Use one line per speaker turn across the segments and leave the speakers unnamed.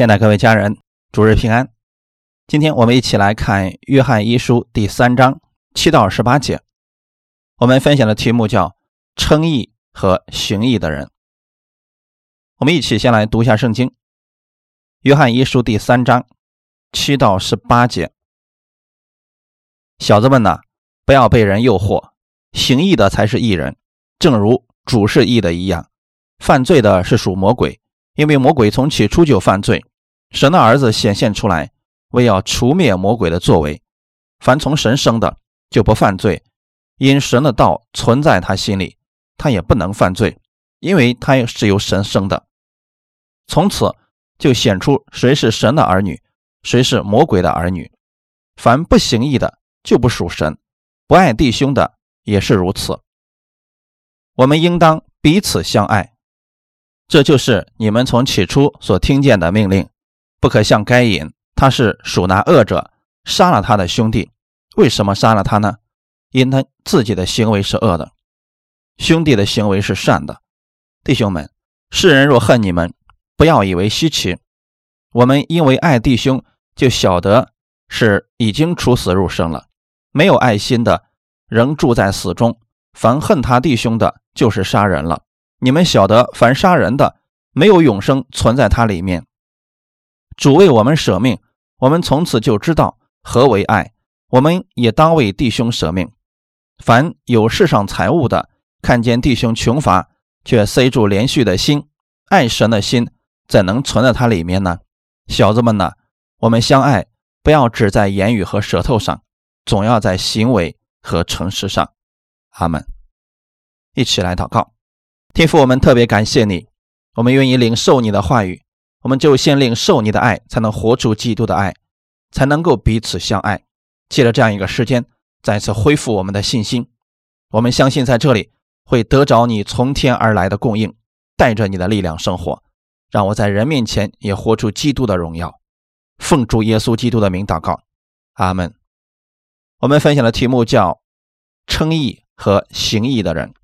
亲爱的各位家人，主日平安。今天我们一起来看《约翰一书》第三章七到十八节。我们分享的题目叫“称义和行义的人”。我们一起先来读一下圣经，《约翰一书》第三章七到十八节。小子们呐，不要被人诱惑，行义的才是义人，正如主是义的一样。犯罪的是属魔鬼。因为魔鬼从起初就犯罪，神的儿子显现出来，为要除灭魔鬼的作为。凡从神生的，就不犯罪，因神的道存在他心里，他也不能犯罪，因为他是由神生的。从此就显出谁是神的儿女，谁是魔鬼的儿女。凡不行义的，就不属神；不爱弟兄的，也是如此。我们应当彼此相爱。这就是你们从起初所听见的命令，不可像该隐，他是属那恶者，杀了他的兄弟。为什么杀了他呢？因他自己的行为是恶的，兄弟的行为是善的。弟兄们，世人若恨你们，不要以为稀奇。我们因为爱弟兄，就晓得是已经出死入生了。没有爱心的，仍住在死中。凡恨他弟兄的，就是杀人了。你们晓得，凡杀人的，没有永生存在他里面。主为我们舍命，我们从此就知道何为爱。我们也当为弟兄舍命。凡有世上财物的，看见弟兄穷乏，却塞住连续的心，爱神的心怎能存在他里面呢？小子们呐，我们相爱，不要只在言语和舌头上，总要在行为和诚实上。阿门。一起来祷告。天父，我们特别感谢你，我们愿意领受你的话语，我们就先领受你的爱，才能活出基督的爱，才能够彼此相爱。借着这样一个时间，再次恢复我们的信心。我们相信在这里会得着你从天而来的供应，带着你的力量生活，让我在人面前也活出基督的荣耀。奉主耶稣基督的名祷告，阿门。我们分享的题目叫“称义和行义的人”，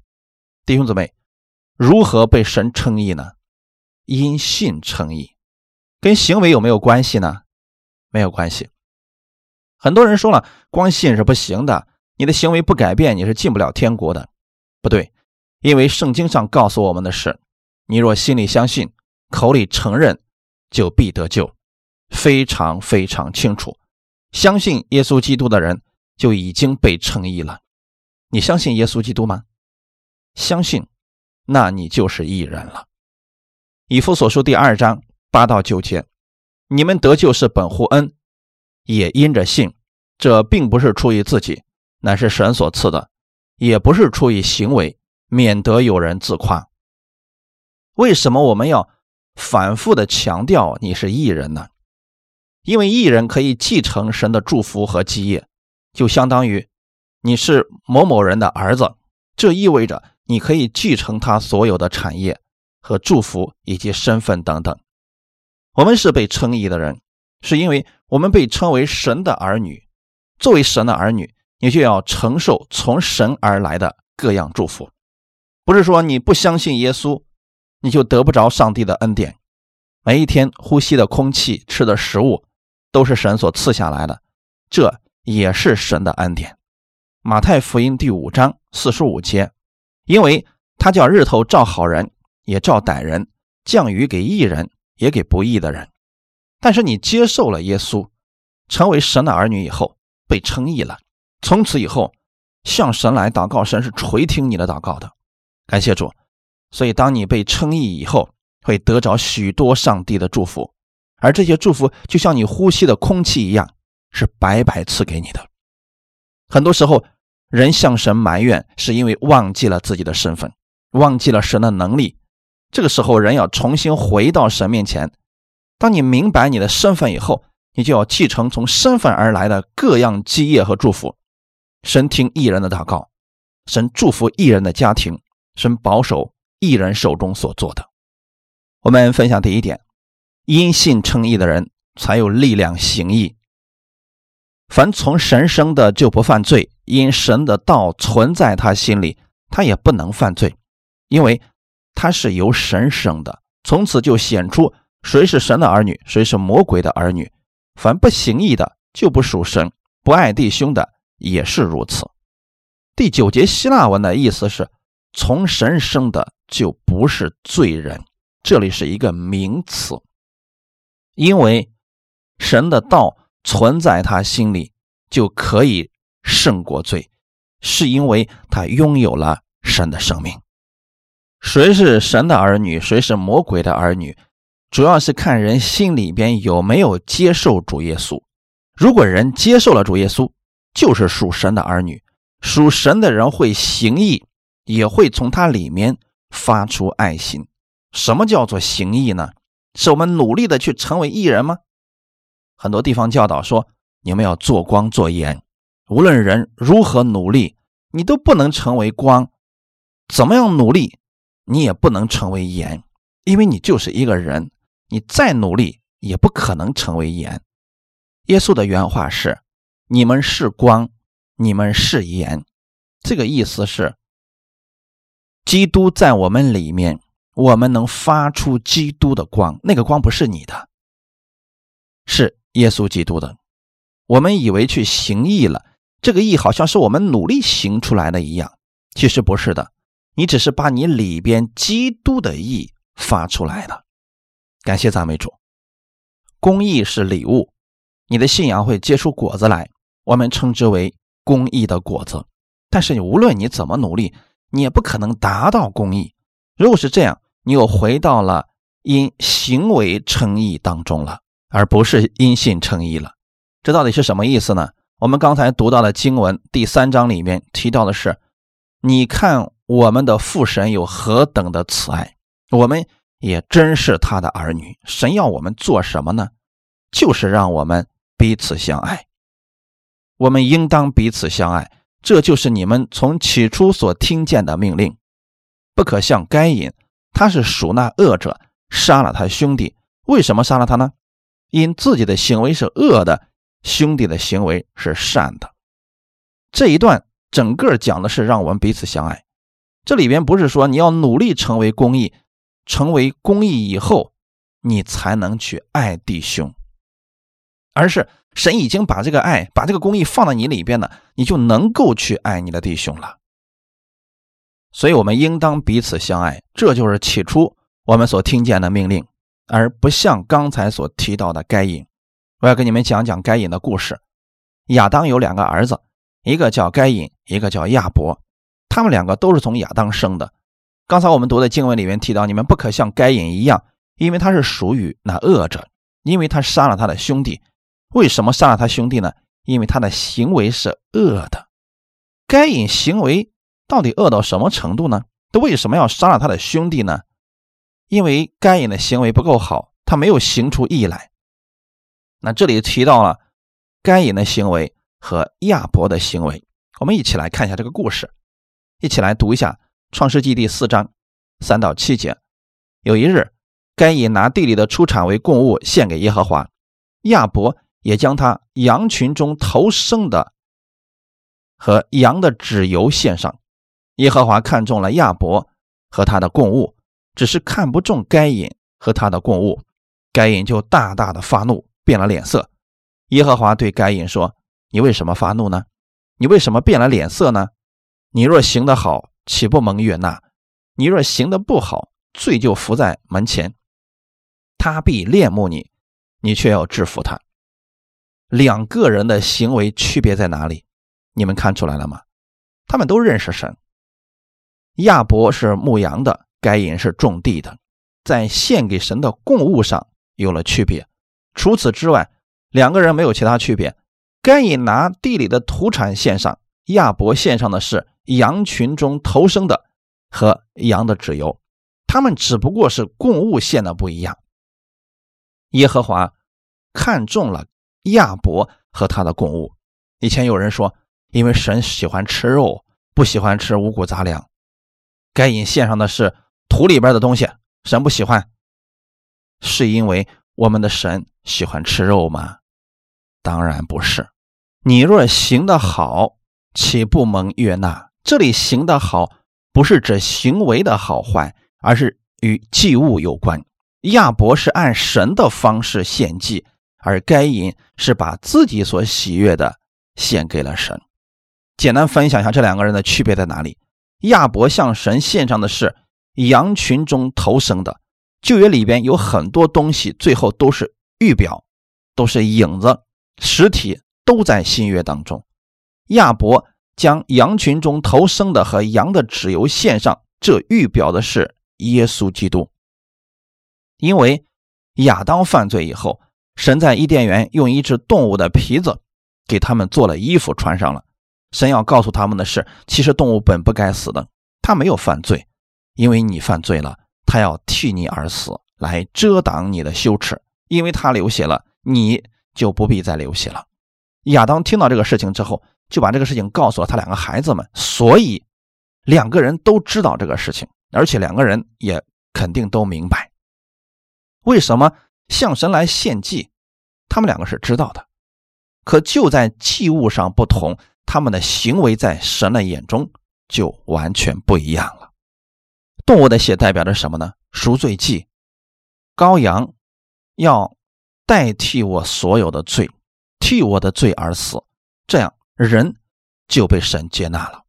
弟兄姊妹。如何被神称义呢？因信称义，跟行为有没有关系呢？没有关系。很多人说了，光信是不行的，你的行为不改变，你是进不了天国的。不对，因为圣经上告诉我们的是：你若心里相信，口里承认，就必得救。非常非常清楚，相信耶稣基督的人就已经被称义了。你相信耶稣基督吗？相信。那你就是义人了。以弗所书第二章八到九节，你们得救是本乎恩，也因着信。这并不是出于自己，乃是神所赐的；也不是出于行为，免得有人自夸。为什么我们要反复的强调你是义人呢？因为义人可以继承神的祝福和基业，就相当于你是某某人的儿子，这意味着。你可以继承他所有的产业和祝福以及身份等等。我们是被称义的人，是因为我们被称为神的儿女。作为神的儿女，你就要承受从神而来的各样祝福。不是说你不相信耶稣，你就得不着上帝的恩典。每一天呼吸的空气、吃的食物，都是神所赐下来的，这也是神的恩典。马太福音第五章四十五节。因为他叫日头照好人，也照歹人；降雨给义人，也给不义的人。但是你接受了耶稣，成为神的儿女以后，被称义了。从此以后，向神来祷告，神是垂听你的祷告的。感谢主。所以，当你被称义以后，会得着许多上帝的祝福，而这些祝福就像你呼吸的空气一样，是白白赐给你的。很多时候。人向神埋怨，是因为忘记了自己的身份，忘记了神的能力。这个时候，人要重新回到神面前。当你明白你的身份以后，你就要继承从身份而来的各样基业和祝福。神听艺人的祷告，神祝福艺人的家庭，神保守艺人手中所做的。我们分享第一点：因信称义的人才有力量行义。凡从神生的，就不犯罪。因神的道存在他心里，他也不能犯罪，因为他是由神生的。从此就显出谁是神的儿女，谁是魔鬼的儿女。凡不行义的，就不属神；不爱弟兄的，也是如此。第九节希腊文的意思是：从神生的就不是罪人。这里是一个名词，因为神的道存在他心里，就可以胜过罪，是因为他拥有了神的生命。谁是神的儿女，谁是魔鬼的儿女，主要是看人心里边有没有接受主耶稣。如果人接受了主耶稣，就是属神的儿女。属神的人会行义，也会从他里面发出爱心。什么叫做行义呢？是我们努力的去成为义人吗？很多地方教导说，你们要做光做盐，无论人如何努力，你都不能成为光。怎么样努力，你也不能成为盐，因为你就是一个人，你再努力也不可能成为盐。耶稣的原话是：“你们是光。”你们是盐，这个意思是，基督在我们里面，我们能发出基督的光。那个光不是你的，是耶稣基督的。我们以为去行义了，这个义好像是我们努力行出来的一样，其实不是的。你只是把你里边基督的义发出来的。感谢赞美主，公义是礼物，你的信仰会结出果子来，我们称之为。公益的果子，但是你无论你怎么努力，你也不可能达到公益。如果是这样，你又回到了因行为称义当中了，而不是因信称义了。这到底是什么意思呢？我们刚才读到的经文第三章里面提到的是：你看我们的父神有何等的慈爱，我们也真是他的儿女。神要我们做什么呢？就是让我们彼此相爱。我们应当彼此相爱，这就是你们从起初所听见的命令。不可像该隐，他是属那恶者，杀了他兄弟。为什么杀了他呢？因自己的行为是恶的，兄弟的行为是善的。这一段整个讲的是让我们彼此相爱。这里边不是说你要努力成为公义，成为公义以后，你才能去爱弟兄，而是。神已经把这个爱、把这个公义放在你里边了，你就能够去爱你的弟兄了。所以，我们应当彼此相爱，这就是起初我们所听见的命令，而不像刚才所提到的该隐。我要跟你们讲讲该隐的故事。亚当有两个儿子，一个叫该隐，一个叫亚伯，他们两个都是从亚当生的。刚才我们读的经文里面提到，你们不可像该隐一样，因为他是属于那恶者，因为他杀了他的兄弟。为什么杀了他兄弟呢？因为他的行为是恶的。该隐行为到底恶到什么程度呢？他为什么要杀了他的兄弟呢？因为该隐的行为不够好，他没有行出义来。那这里提到了该隐的行为和亚伯的行为，我们一起来看一下这个故事，一起来读一下《创世纪》第四章三到七节。有一日，该隐拿地里的出产为供物献给耶和华，亚伯。也将他羊群中头生的和羊的脂油献上。耶和华看中了亚伯和他的供物，只是看不中该隐和他的供物。该隐就大大的发怒，变了脸色。耶和华对该隐说：“你为什么发怒呢？你为什么变了脸色呢？你若行得好，岂不蒙悦纳？你若行得不好，罪就伏在门前。他必恋慕你，你却要制服他。”两个人的行为区别在哪里？你们看出来了吗？他们都认识神。亚伯是牧羊的，该隐是种地的，在献给神的供物上有了区别。除此之外，两个人没有其他区别。该隐拿地里的土产献上，亚伯献上的是羊群中头生的和羊的脂油。他们只不过是供物献的不一样。耶和华看中了。亚伯和他的供物，以前有人说，因为神喜欢吃肉，不喜欢吃五谷杂粮。该隐献上的是土里边的东西，神不喜欢，是因为我们的神喜欢吃肉吗？当然不是。你若行得好，岂不蒙悦纳？这里行的好，不是指行为的好坏，而是与祭物有关。亚伯是按神的方式献祭，而该隐是把自己所喜悦的献给了神。简单分享一下这两个人的区别在哪里？亚伯向神献上的是羊群中头生的，旧约里边有很多东西，最后都是预表，都是影子，实体都在新约当中。亚伯将羊群中头生的和羊的脂油献上，这预表的是耶稣基督。因为亚当犯罪以后，神在伊甸园用一只动物的皮子给他们做了衣服穿上了。神要告诉他们的是，其实动物本不该死的，他没有犯罪，因为你犯罪了，他要替你而死，来遮挡你的羞耻。因为他流血了，你就不必再流血了。亚当听到这个事情之后，就把这个事情告诉了他两个孩子们，所以两个人都知道这个事情，而且两个人也肯定都明白。为什么向神来献祭？他们两个是知道的，可就在祭物上不同，他们的行为在神的眼中就完全不一样了。动物的血代表着什么呢？赎罪祭，羔羊要代替我所有的罪，替我的罪而死，这样人就被神接纳了。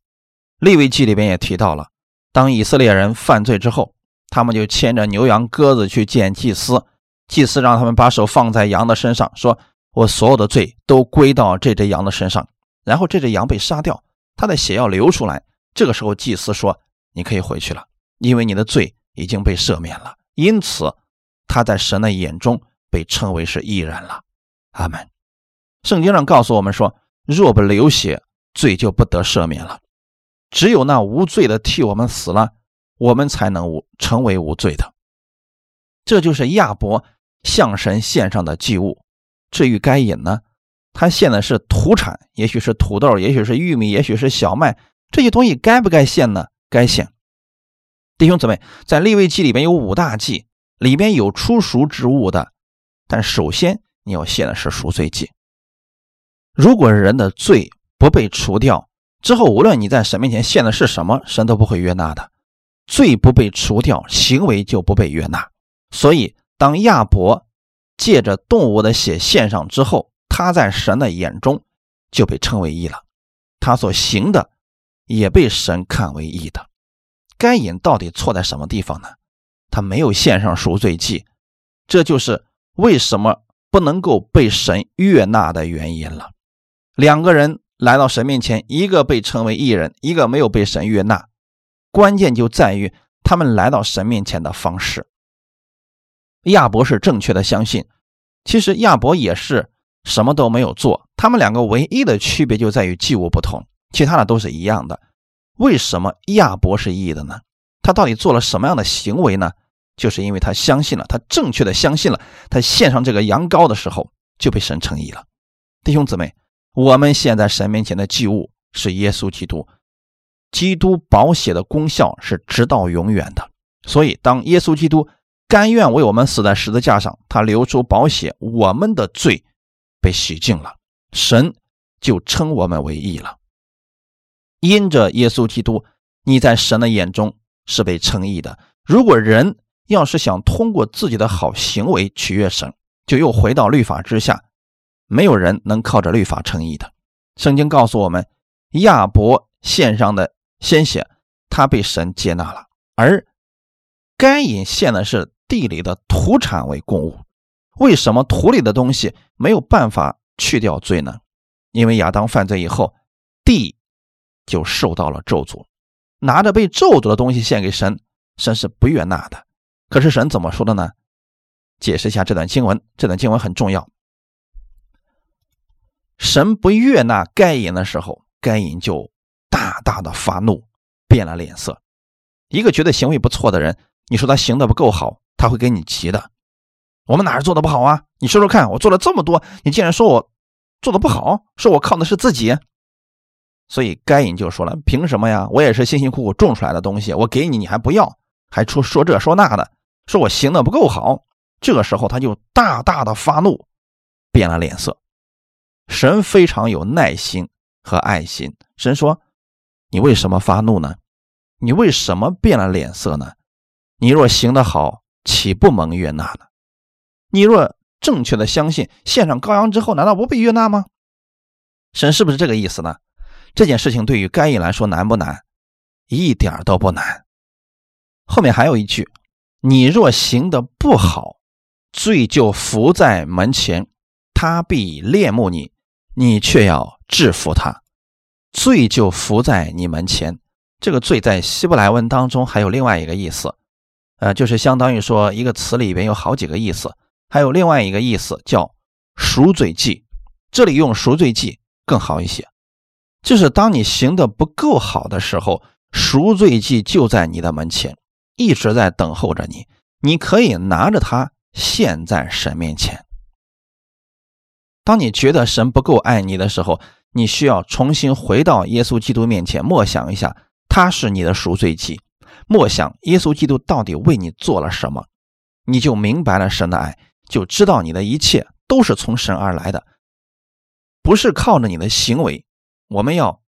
利未记里边也提到了，当以色列人犯罪之后。他们就牵着牛羊鸽子去见祭司，祭司让他们把手放在羊的身上，说：“我所有的罪都归到这只羊的身上。”然后这只羊被杀掉，它的血要流出来。这个时候，祭司说：“你可以回去了，因为你的罪已经被赦免了。”因此，他在神的眼中被称为是义人了。阿门。圣经上告诉我们说：“若不流血，罪就不得赦免了。只有那无罪的替我们死了。”我们才能无成为无罪的，这就是亚伯向神献上的祭物。至于该隐呢，他献的是土产，也许是土豆，也许是玉米，也许是小麦，这些东西该不该献呢？该献。弟兄姊妹，在立位记里面有五大祭，里边有出赎之物的，但首先你要献的是赎罪祭。如果人的罪不被除掉之后，无论你在神面前献的是什么，神都不会悦纳的。罪不被除掉，行为就不被悦纳。所以，当亚伯借着动物的血献上之后，他在神的眼中就被称为义了。他所行的也被神看为义的。该隐到底错在什么地方呢？他没有献上赎罪祭，这就是为什么不能够被神悦纳的原因了。两个人来到神面前，一个被称为义人，一个没有被神悦纳。关键就在于他们来到神面前的方式。亚伯是正确的相信，其实亚伯也是什么都没有做。他们两个唯一的区别就在于祭物不同，其他的都是一样的。为什么亚伯是义的呢？他到底做了什么样的行为呢？就是因为他相信了，他正确的相信了，他献上这个羊羔的时候就被神称义了。弟兄姊妹，我们现在神面前的祭物是耶稣基督。基督宝血的功效是直到永远的，所以当耶稣基督甘愿为我们死在十字架上，他流出宝血，我们的罪被洗净了，神就称我们为义了。因着耶稣基督，你在神的眼中是被称义的。如果人要是想通过自己的好行为取悦神，就又回到律法之下，没有人能靠着律法称义的。圣经告诉我们，亚伯献上的。鲜血，他被神接纳了，而该隐献的是地里的土产为供物。为什么土里的东西没有办法去掉罪呢？因为亚当犯罪以后，地就受到了咒诅，拿着被咒诅的东西献给神，神是不悦纳的。可是神怎么说的呢？解释一下这段经文，这段经文很重要。神不悦纳该隐的时候，该隐就。大大的发怒，变了脸色。一个觉得行为不错的人，你说他行的不够好，他会给你急的。我们哪儿做的不好啊？你说说看，我做了这么多，你竟然说我做的不好，说我靠的是自己。所以该隐就说了：“凭什么呀？我也是辛辛苦苦种出来的东西，我给你，你还不要，还出说这说那的，说我行的不够好。”这个时候他就大大的发怒，变了脸色。神非常有耐心和爱心，神说。你为什么发怒呢？你为什么变了脸色呢？你若行得好，岂不蒙悦纳呢？你若正确的相信，献上羔羊之后，难道不被悦纳吗？神是不是这个意思呢？这件事情对于该隐来说难不难？一点都不难。后面还有一句：“你若行的不好，罪就伏在门前，他必恋慕你，你却要制服他。罪就伏在你门前。这个罪在希伯来文当中还有另外一个意思，呃，就是相当于说一个词里边有好几个意思。还有另外一个意思叫赎罪记，这里用赎罪记更好一些，就是当你行的不够好的时候，赎罪记就在你的门前。一直在等候着你，你可以拿着它献在神面前。当你觉得神不够爱你的时候，你需要重新回到耶稣基督面前，默想一下他是你的赎罪祭，默想耶稣基督到底为你做了什么，你就明白了神的爱，就知道你的一切都是从神而来的，不是靠着你的行为。我们要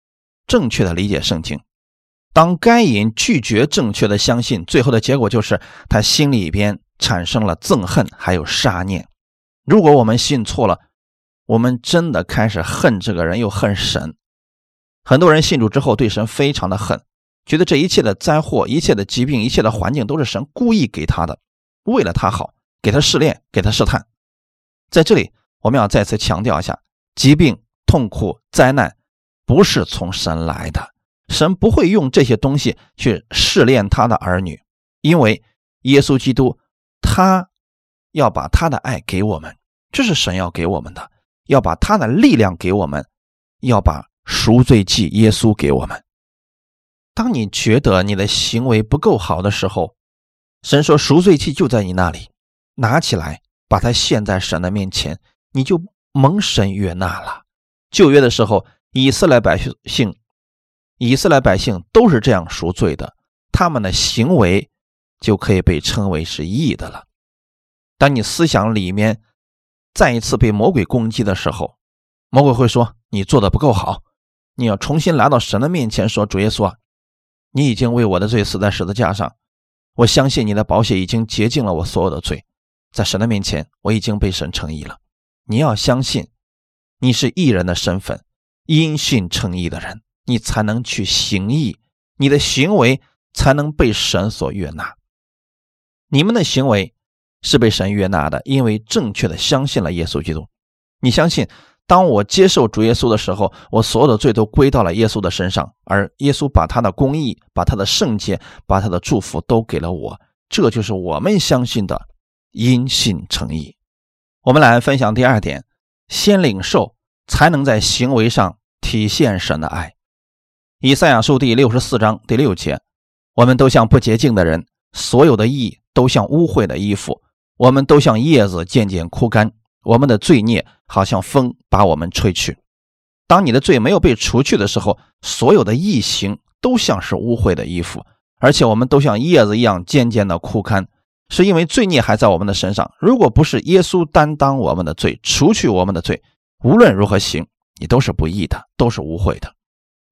正确的理解圣经。当该隐拒绝正确的相信，最后的结果就是他心里边产生了憎恨，还有杀念。如果我们信错了，我们真的开始恨这个人，又恨神。很多人信主之后对神非常的恨，觉得这一切的灾祸、一切的疾病、一切的环境都是神故意给他的，为了他好，给他试炼，给他试探。在这里，我们要再次强调一下：疾病、痛苦、灾难不是从神来的。神不会用这些东西去试炼他的儿女，因为耶稣基督他要把他的爱给我们，这是神要给我们的，要把他的力量给我们，要把赎罪祭耶稣给我们。当你觉得你的行为不够好的时候，神说赎罪祭就在你那里，拿起来把它献在神的面前，你就蒙神悦纳了。旧约的时候，以色列百姓。以色列百姓都是这样赎罪的，他们的行为就可以被称为是义的了。当你思想里面再一次被魔鬼攻击的时候，魔鬼会说：“你做的不够好，你要重新来到神的面前，说主耶稣啊，你已经为我的罪死在十字架上，我相信你的宝血已经洁净了我所有的罪，在神的面前我已经被神称义了。你要相信你是义人的身份，因信称义的人。”你才能去行义，你的行为才能被神所悦纳。你们的行为是被神悦纳的，因为正确的相信了耶稣基督。你相信，当我接受主耶稣的时候，我所有的罪都归到了耶稣的身上，而耶稣把他的公义、把他的圣洁、把他的祝福都给了我。这就是我们相信的因信称义。我们来分享第二点：先领受，才能在行为上体现神的爱。以赛亚书第六十四章第六节：我们都像不洁净的人，所有的义都像污秽的衣服，我们都像叶子渐渐枯干，我们的罪孽好像风把我们吹去。当你的罪没有被除去的时候，所有的义行都像是污秽的衣服，而且我们都像叶子一样渐渐的枯干，是因为罪孽还在我们的身上。如果不是耶稣担当我们的罪，除去我们的罪，无论如何行，你都是不义的，都是污秽的。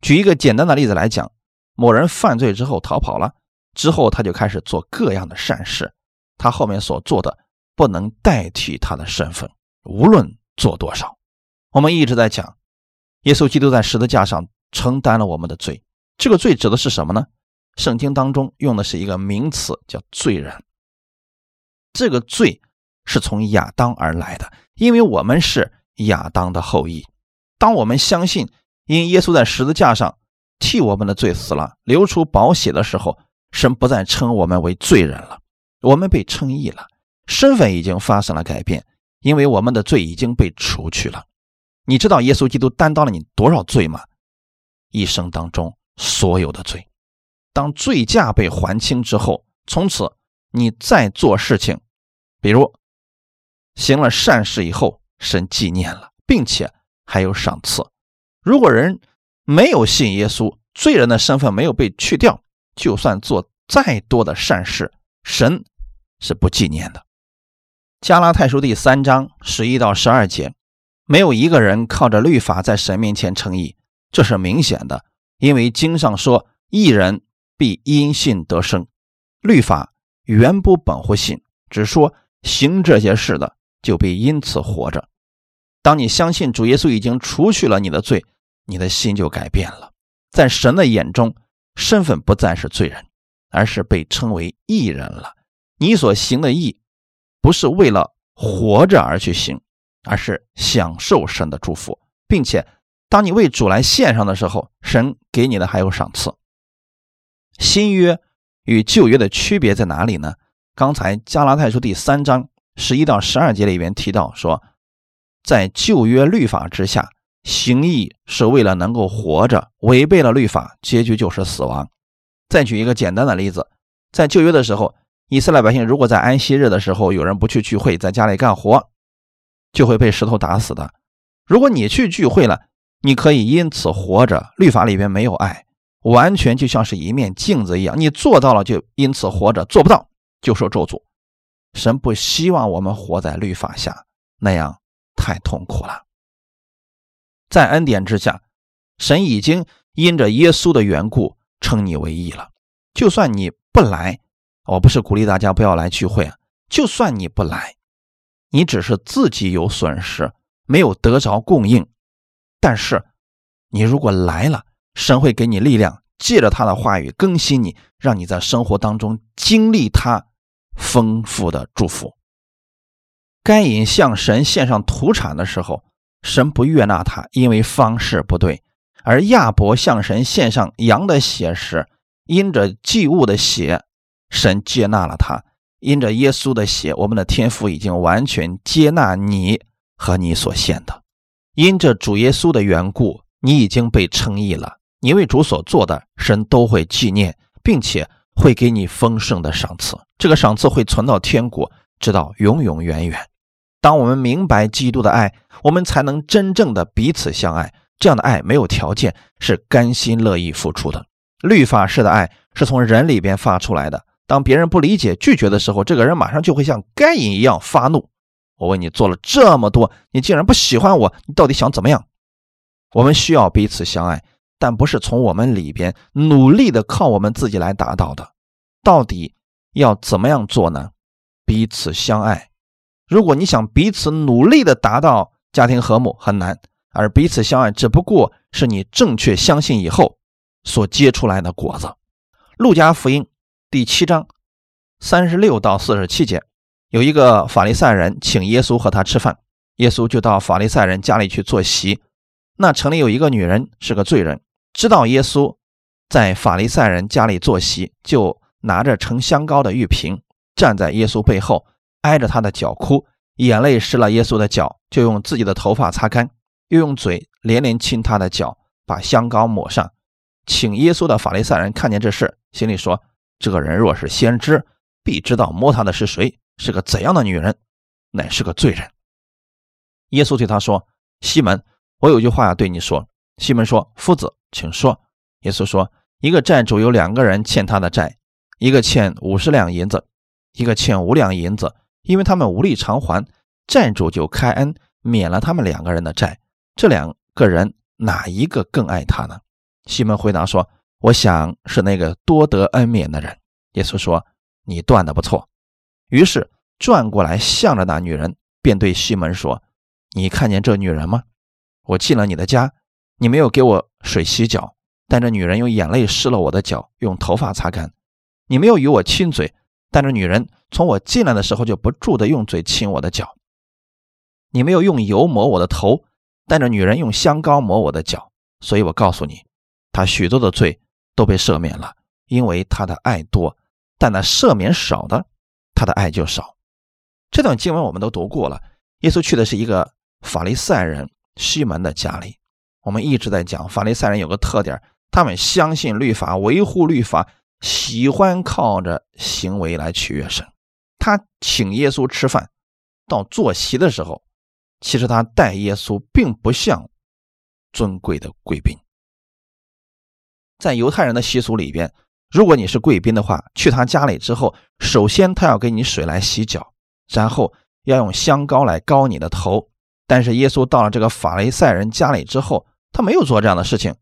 举一个简单的例子来讲，某人犯罪之后逃跑了，之后他就开始做各样的善事，他后面所做的不能代替他的身份，无论做多少。我们一直在讲，耶稣基督在十字架上承担了我们的罪，这个罪指的是什么呢？圣经当中用的是一个名词，叫罪人。这个罪是从亚当而来的，因为我们是亚当的后裔。当我们相信。因耶稣在十字架上替我们的罪死了，流出宝血的时候，神不再称我们为罪人了，我们被称义了，身份已经发生了改变，因为我们的罪已经被除去了。你知道耶稣基督担当了你多少罪吗？一生当中所有的罪。当罪价被还清之后，从此你再做事情，比如行了善事以后，神纪念了，并且还有赏赐。如果人没有信耶稣，罪人的身份没有被去掉，就算做再多的善事，神是不纪念的。加拉太书第三章十一到十二节，没有一个人靠着律法在神面前称义，这是明显的，因为经上说：“义人必因信得生。”律法原不本乎信，只说行这些事的就必因此活着。当你相信主耶稣已经除去了你的罪，你的心就改变了，在神的眼中，身份不再是罪人，而是被称为义人了。你所行的义，不是为了活着而去行，而是享受神的祝福，并且当你为主来献上的时候，神给你的还有赏赐。新约与旧约的区别在哪里呢？刚才加拉太书第三章十一到十二节里边提到说，在旧约律法之下。行义是为了能够活着，违背了律法，结局就是死亡。再举一个简单的例子，在旧约的时候，以色列百姓如果在安息日的时候有人不去聚会，在家里干活，就会被石头打死的。如果你去聚会了，你可以因此活着。律法里边没有爱，完全就像是一面镜子一样，你做到了就因此活着，做不到就受咒诅。神不希望我们活在律法下，那样太痛苦了。在恩典之下，神已经因着耶稣的缘故称你为义了。就算你不来，我不是鼓励大家不要来聚会。就算你不来，你只是自己有损失，没有得着供应。但是你如果来了，神会给你力量，借着他的话语更新你，让你在生活当中经历他丰富的祝福。该隐向神献上土产的时候。神不悦纳他，因为方式不对；而亚伯向神献上羊的血时，因着祭物的血，神接纳了他；因着耶稣的血，我们的天父已经完全接纳你和你所献的。因着主耶稣的缘故，你已经被称义了。你为主所做的，神都会纪念，并且会给你丰盛的赏赐。这个赏赐会存到天国，直到永永远远。当我们明白基督的爱，我们才能真正的彼此相爱。这样的爱没有条件，是甘心乐意付出的。律法式的爱是从人里边发出来的。当别人不理解、拒绝的时候，这个人马上就会像该隐一样发怒。我为你做了这么多，你竟然不喜欢我，你到底想怎么样？我们需要彼此相爱，但不是从我们里边努力的靠我们自己来达到的。到底要怎么样做呢？彼此相爱。如果你想彼此努力的达到家庭和睦，很难；而彼此相爱，只不过是你正确相信以后所结出来的果子。路加福音第七章三十六到四十七节，有一个法利赛人请耶稣和他吃饭，耶稣就到法利赛人家里去坐席。那城里有一个女人是个罪人，知道耶稣在法利赛人家里坐席，就拿着盛香膏的玉瓶，站在耶稣背后。挨着他的脚哭，眼泪湿了耶稣的脚，就用自己的头发擦干，又用嘴连连亲他的脚，把香膏抹上。请耶稣的法利赛人看见这事，心里说：“这个人若是先知，必知道摸他的是谁，是个怎样的女人，乃是个罪人。”耶稣对他说：“西门，我有句话要对你说。”西门说：“夫子，请说。”耶稣说：“一个债主有两个人欠他的债，一个欠五十两银子，一个欠五两银子。”因为他们无力偿还，债主就开恩免了他们两个人的债。这两个人哪一个更爱他呢？西门回答说：“我想是那个多得恩免的人。”耶稣说：“你断的不错。”于是转过来向着那女人，便对西门说：“你看见这女人吗？我进了你的家，你没有给我水洗脚，但这女人用眼泪湿了我的脚，用头发擦干。你没有与我亲嘴。”但这女人从我进来的时候就不住的用嘴亲我的脚，你没有用油抹我的头，但这女人用香膏抹我的脚，所以我告诉你，她许多的罪都被赦免了，因为他的爱多；但那赦免少的，他的爱就少。这段经文我们都读过了。耶稣去的是一个法利赛人西门的家里。我们一直在讲法利赛人有个特点，他们相信律法，维护律法。喜欢靠着行为来取悦神。他请耶稣吃饭，到坐席的时候，其实他待耶稣并不像尊贵的贵宾。在犹太人的习俗里边，如果你是贵宾的话，去他家里之后，首先他要给你水来洗脚，然后要用香膏来膏你的头。但是耶稣到了这个法利赛人家里之后，他没有做这样的事情。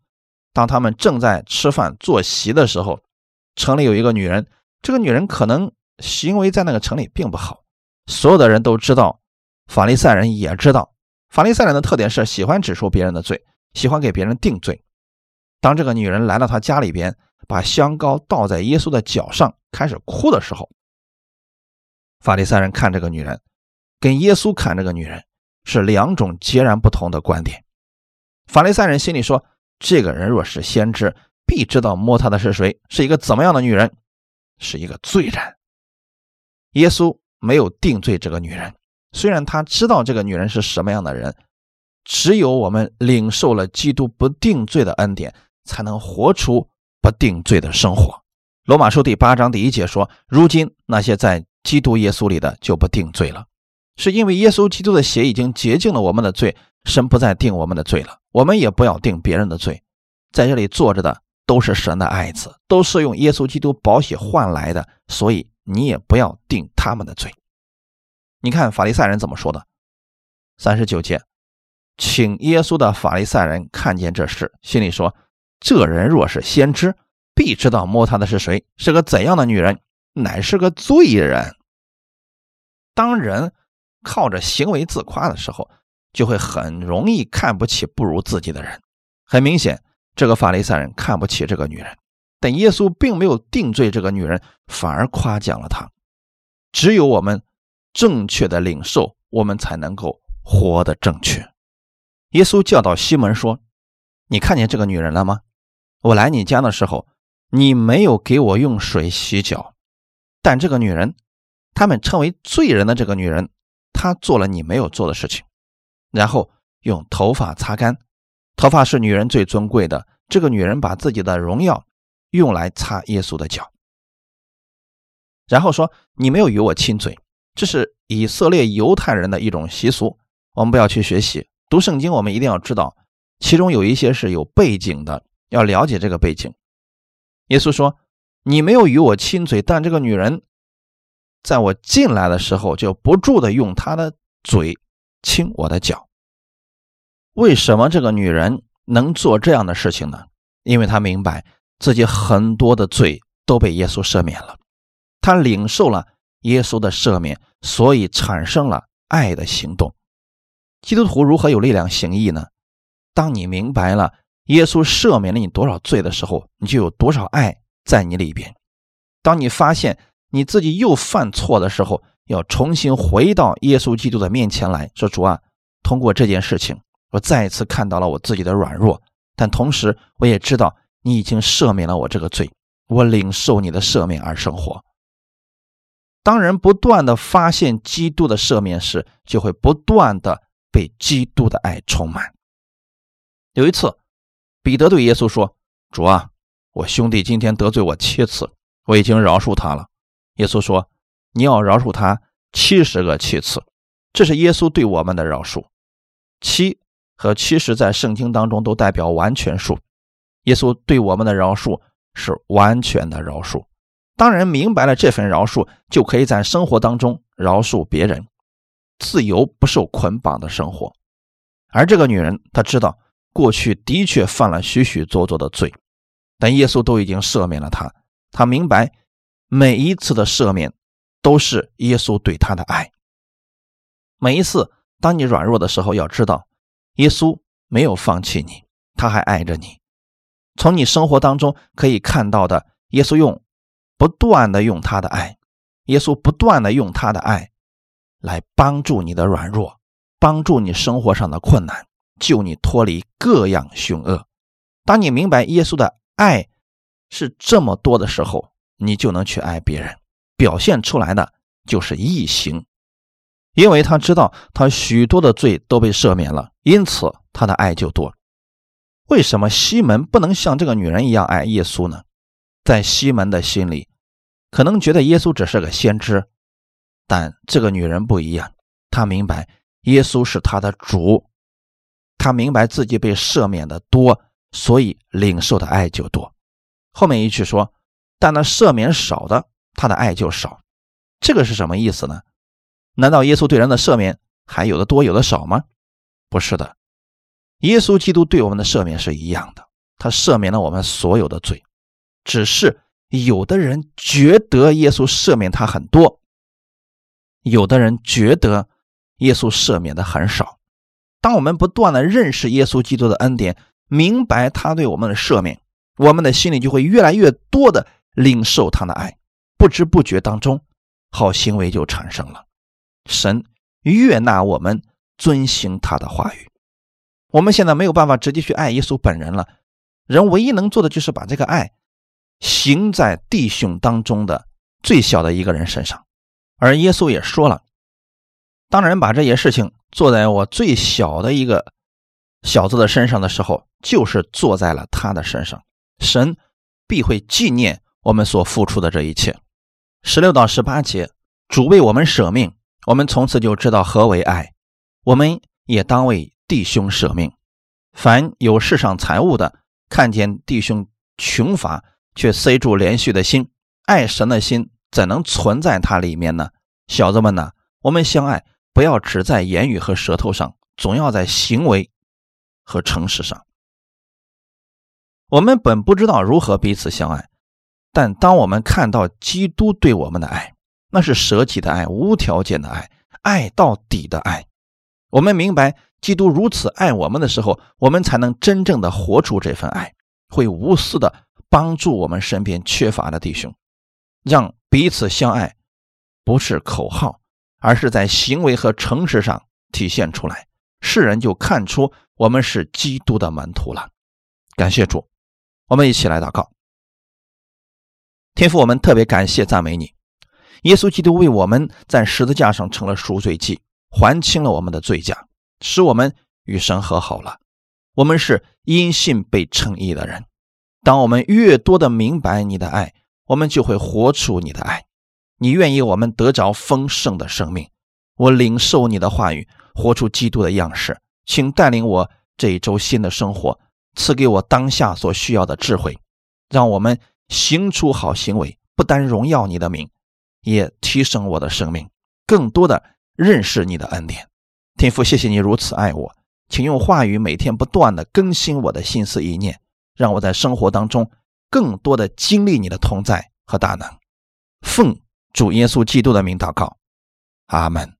当他们正在吃饭坐席的时候，城里有一个女人，这个女人可能行为在那个城里并不好，所有的人都知道，法利赛人也知道。法利赛人的特点是喜欢指出别人的罪，喜欢给别人定罪。当这个女人来到他家里边，把香膏倒在耶稣的脚上，开始哭的时候，法利赛人看这个女人，跟耶稣看这个女人是两种截然不同的观点。法利赛人心里说：“这个人若是先知，必知道摸他的是谁，是一个怎么样的女人，是一个罪人。”耶稣没有定罪这个女人。虽然他知道这个女人是什么样的人，只有我们领受了基督不定罪的恩典，才能活出不定罪的生活。罗马书第八章第一节说：“如今那些在基督耶稣里的就不定罪了，是因为耶稣基督的血已经洁净了我们的罪，神不再定我们的罪了。我们也不要定别人的罪。在这里坐着的都是神的爱子，都是用耶稣基督宝血换来的，所以你也不要定他们的罪。”你看法利赛人怎么说的？三十九节，请耶稣的法利赛人看见这事，心里说：这人若是先知，必知道摸他的是谁，是个怎样的女人，乃是个罪人。当人靠着行为自夸的时候，就会很容易看不起不如自己的人。很明显，这个法利赛人看不起这个女人，但耶稣并没有定罪这个女人，反而夸奖了她。只有我们。正确的领受，我们才能够活得正确。耶稣教导西门说：“你看见这个女人了吗？我来你家的时候，你没有给我用水洗脚，但这个女人，他们称为罪人的这个女人，她做了你没有做的事情。然后用头发擦干，头发是女人最尊贵的。这个女人把自己的荣耀用来擦耶稣的脚，然后说：你没有与我亲嘴。”这是以色列犹太人的一种习俗，我们不要去学习。读圣经，我们一定要知道，其中有一些是有背景的，要了解这个背景。耶稣说：“你没有与我亲嘴，但这个女人在我进来的时候，就不住的用她的嘴亲我的脚。为什么这个女人能做这样的事情呢？因为她明白自己很多的罪都被耶稣赦免了，她领受了。”耶稣的赦免，所以产生了爱的行动。基督徒如何有力量行义呢？当你明白了耶稣赦免了你多少罪的时候，你就有多少爱在你里边。当你发现你自己又犯错的时候，要重新回到耶稣基督的面前来说：“主啊，通过这件事情，我再一次看到了我自己的软弱，但同时我也知道你已经赦免了我这个罪，我领受你的赦免而生活。”当人不断的发现基督的赦免时，就会不断的被基督的爱充满。有一次，彼得对耶稣说：“主啊，我兄弟今天得罪我七次，我已经饶恕他了。”耶稣说：“你要饶恕他七十个七次。”这是耶稣对我们的饶恕。七和七十在圣经当中都代表完全数。耶稣对我们的饶恕是完全的饶恕。当人明白了这份饶恕，就可以在生活当中饶恕别人，自由不受捆绑的生活。而这个女人，她知道过去的确犯了许许多多的罪，但耶稣都已经赦免了他。他明白每一次的赦免都是耶稣对他的爱。每一次当你软弱的时候，要知道耶稣没有放弃你，他还爱着你。从你生活当中可以看到的，耶稣用。不断的用他的爱，耶稣不断的用他的爱来帮助你的软弱，帮助你生活上的困难，救你脱离各样凶恶。当你明白耶稣的爱是这么多的时候，你就能去爱别人，表现出来的就是义行，因为他知道他许多的罪都被赦免了，因此他的爱就多。为什么西门不能像这个女人一样爱耶稣呢？在西门的心里。可能觉得耶稣只是个先知，但这个女人不一样。她明白耶稣是她的主，他明白自己被赦免的多，所以领受的爱就多。后面一句说：“但那赦免少的，他的爱就少。”这个是什么意思呢？难道耶稣对人的赦免还有的多有的少吗？不是的，耶稣基督对我们的赦免是一样的，他赦免了我们所有的罪，只是。有的人觉得耶稣赦免他很多，有的人觉得耶稣赦免的很少。当我们不断的认识耶稣基督的恩典，明白他对我们的赦免，我们的心里就会越来越多的领受他的爱，不知不觉当中，好行为就产生了。神悦纳我们遵行他的话语。我们现在没有办法直接去爱耶稣本人了，人唯一能做的就是把这个爱行在弟兄当中的最小的一个人身上。而耶稣也说了，当人把这些事情做在我最小的一个小子的身上的时候，就是做在了他的身上。神必会纪念我们所付出的这一切。十六到十八节，主为我们舍命，我们从此就知道何为爱。我们也当为。弟兄舍命，凡有世上财物的，看见弟兄穷乏，却塞住连续的心，爱神的心怎能存在他里面呢？小子们呐，我们相爱，不要只在言语和舌头上，总要在行为和诚实上。我们本不知道如何彼此相爱，但当我们看到基督对我们的爱，那是舍己的爱，无条件的爱，爱到底的爱。我们明白。基督如此爱我们的时候，我们才能真正的活出这份爱，会无私的帮助我们身边缺乏的弟兄，让彼此相爱，不是口号，而是在行为和诚实上体现出来，世人就看出我们是基督的门徒了。感谢主，我们一起来祷告。天父，我们特别感谢赞美你，耶稣基督为我们在十字架上成了赎罪祭，还清了我们的罪债。使我们与神和好了，我们是因信被称义的人。当我们越多的明白你的爱，我们就会活出你的爱。你愿意我们得着丰盛的生命。我领受你的话语，活出基督的样式。请带领我这一周新的生活，赐给我当下所需要的智慧，让我们行出好行为，不单荣耀你的名，也提升我的生命，更多的认识你的恩典。天父，谢谢你如此爱我，请用话语每天不断的更新我的心思意念，让我在生活当中更多的经历你的同在和大能。奉主耶稣基督的名祷告，阿门。